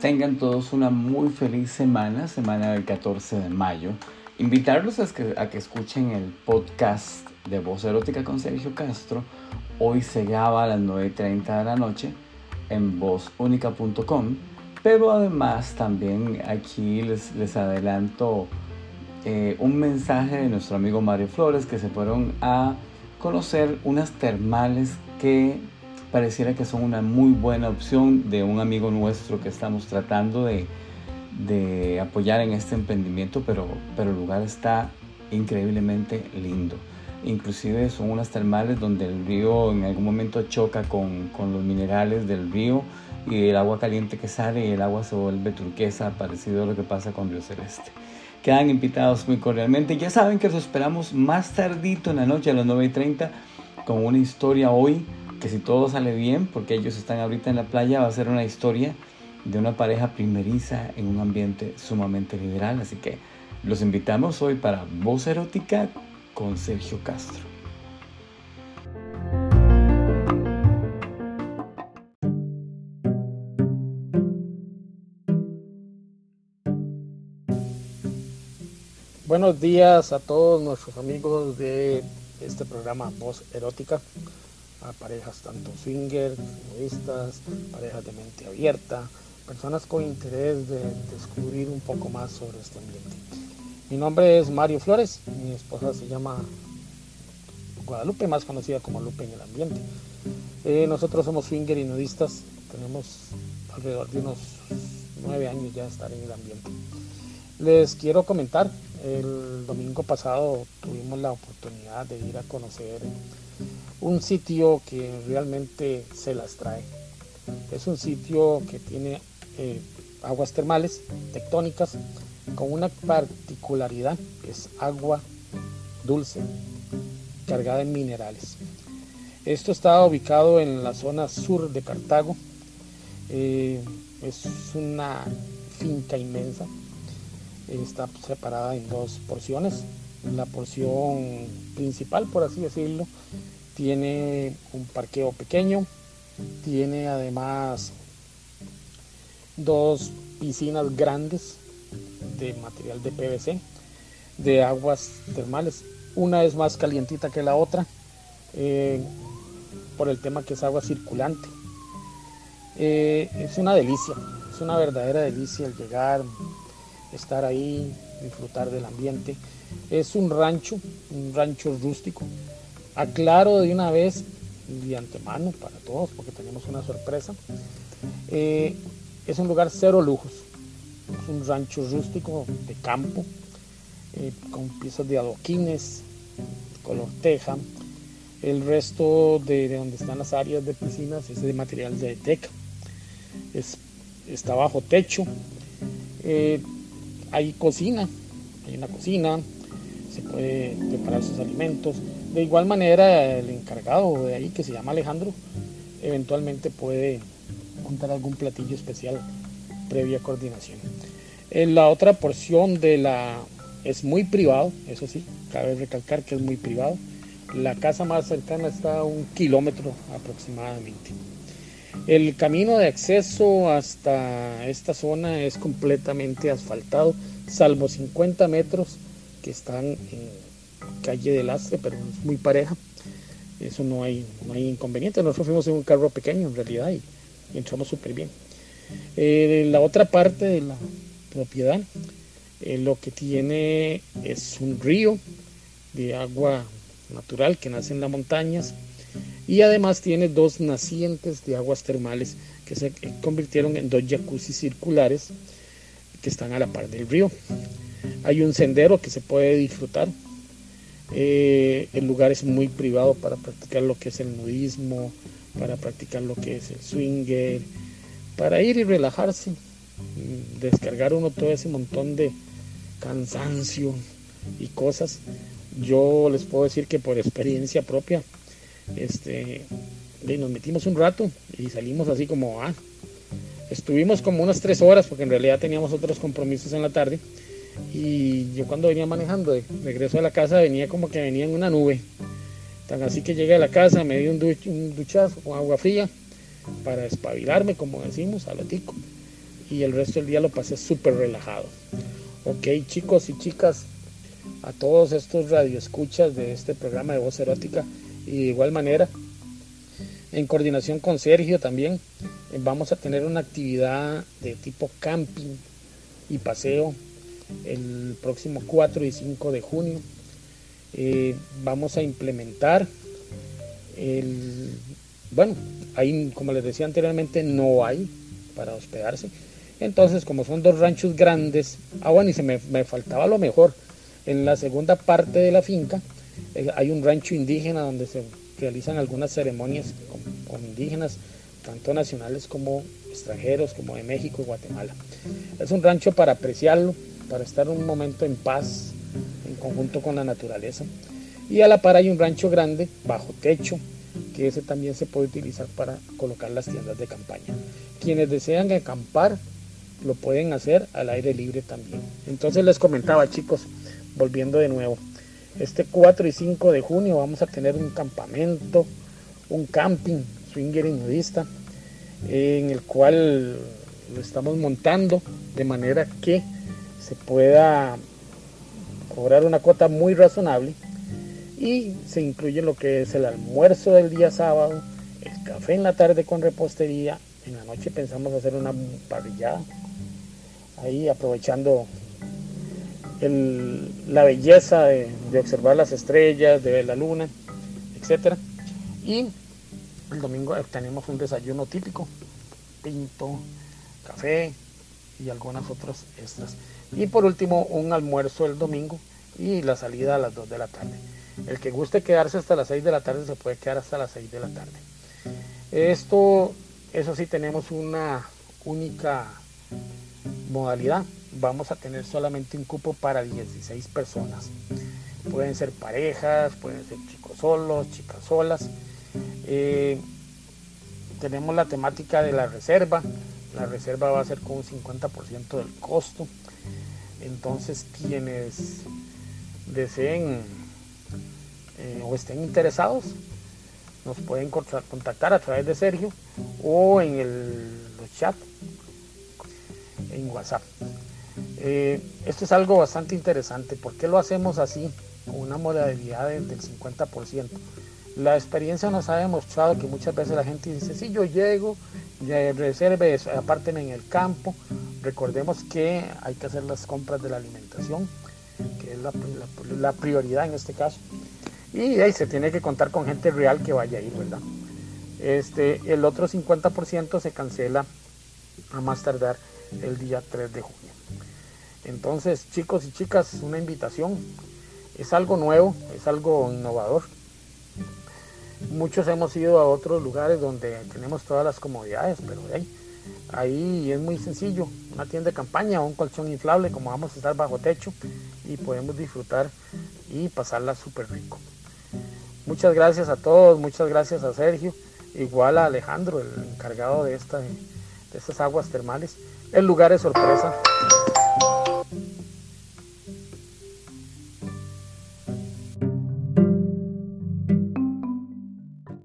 Tengan todos una muy feliz semana, semana del 14 de mayo. Invitarlos a que, escuchen el podcast de Voz Erótica con Sergio Castro. Hoy se graba a las 9.30 de la noche en vozúnica.com. Pero además también aquí les, les adelanto eh, un mensaje de nuestro amigo Mario Flores que se fueron a conocer unas termales que pareciera que son una muy buena opción de un amigo nuestro que estamos tratando de, apoyar en este emprendimiento, pero, pero el lugar está increíblemente lindo. Inclusive son unas termales donde el río en algún momento choca con, con, los minerales del río y el agua caliente que sale y el agua se vuelve turquesa, parecido a lo que pasa con Río Celeste. Quedan invitados muy cordialmente. Ya saben que los esperamos más tardito en la noche a las 9.30 con una historia hoy que si todo sale bien, porque ellos están ahorita en la playa, va a ser una historia de una pareja primeriza en un ambiente sumamente liberal. Así que los invitamos hoy para Voz Erótica con Sergio Castro. Buenos días a todos nuestros amigos de este programa Voz Erótica a parejas tanto swingers, nudistas, parejas de mente abierta, personas con interés de descubrir un poco más sobre este ambiente. Mi nombre es Mario Flores, mi esposa se llama Guadalupe, más conocida como Lupe en el ambiente. Eh, nosotros somos swinger y nudistas, tenemos alrededor de unos nueve años ya de estar en el ambiente. Les quiero comentar, el domingo pasado tuvimos la oportunidad de ir a conocer un sitio que realmente se las trae. Es un sitio que tiene eh, aguas termales tectónicas con una particularidad es agua dulce cargada en minerales. Esto está ubicado en la zona sur de Cartago. Eh, es una finca inmensa. Está separada en dos porciones. La porción principal, por así decirlo, tiene un parqueo pequeño, tiene además dos piscinas grandes de material de PVC, de aguas termales. Una es más calientita que la otra, eh, por el tema que es agua circulante. Eh, es una delicia, es una verdadera delicia el llegar, estar ahí, disfrutar del ambiente. Es un rancho, un rancho rústico, Aclaro de una vez de antemano para todos, porque tenemos una sorpresa. Eh, es un lugar cero lujos. Es un rancho rústico de campo, eh, con piezas de adoquines, color teja. El resto de, donde están las áreas de piscinas es de material de teca. Es, está bajo techo. Eh, hay cocina, hay una cocina, se puede preparar sus alimentos de igual manera, el encargado de ahí, que se llama Alejandro, eventualmente puede contar algún platillo especial previa coordinación. En la otra porción de la es muy privado, eso sí, cabe recalcar que es muy privado. La casa más cercana está a un kilómetro aproximadamente. El camino de acceso hasta esta zona es completamente asfaltado, salvo 50 metros que están en calle de lastre, pero es muy pareja. Eso no hay, no hay inconveniente. Nosotros fuimos en un carro pequeño en realidad y, entramos súper bien. Eh, la otra parte de la propiedad eh, lo que tiene es un río de agua natural que nace en las montañas y además tiene dos nacientes de aguas termales que se convirtieron en dos jacuzzi circulares que están a la par del río. Hay un sendero que se puede disfrutar eh, el lugar es muy privado para practicar lo que es el nudismo, para practicar lo que es el swinger, para ir y relajarse, mm, descargar uno todo ese montón de cansancio y cosas. Yo les puedo decir que por experiencia propia, este, nos metimos un rato y salimos así como, ah, estuvimos como unas tres horas porque en realidad teníamos otros compromisos en la tarde y yo cuando venía manejando de regreso a la casa venía como que venía en una nube. Tan así que llegué a la casa, me di un, duchazo con agua fría para espabilarme, como decimos, al latico. Y el resto del día lo pasé súper relajado. Ok, chicos y chicas, a todos estos radioescuchas de este programa de voz erótica y de igual manera, en coordinación con Sergio también, vamos a tener una actividad de tipo camping y paseo el próximo 4 y 5 de junio. Eh, vamos a implementar el, bueno, ahí como les decía anteriormente no hay para hospedarse. Entonces como son dos ranchos grandes, ah bueno y se me, me faltaba lo mejor, en la segunda parte de la finca hay un rancho indígena donde se realizan algunas ceremonias con, indígenas, tanto nacionales como extranjeros, como de México y Guatemala. Es un rancho para apreciarlo, para estar un momento en paz, en conjunto con la naturaleza. Y a la par hay un rancho grande, bajo techo, que ese también se puede utilizar para colocar las tiendas de campaña. Quienes desean acampar lo pueden hacer al aire libre también. Entonces les comentaba chicos, volviendo de nuevo. Este 4 y 5 de junio vamos a tener un campamento, un camping swinger y nudista, en el cual lo estamos montando de manera que se pueda cobrar una cuota muy razonable y se incluye lo que es el almuerzo del día sábado, el café en la tarde con repostería, en la noche pensamos hacer una parrillada, ahí aprovechando la belleza de, observar las estrellas, de ver la luna, etc. Y el domingo tenemos un desayuno típico, pinto, café y algunas otras extras. Y por último, un almuerzo el domingo y la salida a las 2 de la tarde. El que guste quedarse hasta las 6 de la tarde se puede quedar hasta las 6 de la tarde. Esto, eso sí, tenemos una única modalidad vamos a tener solamente un cupo para 16 personas. Pueden ser parejas, pueden ser chicos solos, chicas solas. Eh, tenemos la temática de la reserva. La reserva va a ser con un 50% del costo. Entonces quienes deseen eh, o estén interesados nos pueden contactar a través de Sergio o en el chat en WhatsApp. Eh, esto es algo bastante interesante. ¿Por qué lo hacemos así? Con una modalidad del 50%. La experiencia nos ha demostrado que muchas veces la gente dice, si yo llego, ya reserve, apárteme en el campo. Recordemos que hay que hacer las compras de la alimentación, que es la, prioridad en este caso. Y ahí se tiene que contar con gente real que vaya a ir, ¿verdad? Este, el otro 50% se cancela a más tardar el día 3 de junio. Entonces, chicos y chicas, una invitación. Es algo nuevo, es algo innovador. Muchos hemos ido a otros lugares donde tenemos todas las comodidades, pero ahí, ahí es muy sencillo. Una tienda de campaña un colchón inflable, como vamos a estar bajo techo, y podemos disfrutar y pasarla súper rico. Muchas gracias a todos, muchas gracias a Sergio, igual a Alejandro, el encargado de, esta, de estas aguas termales. El lugar es sorpresa.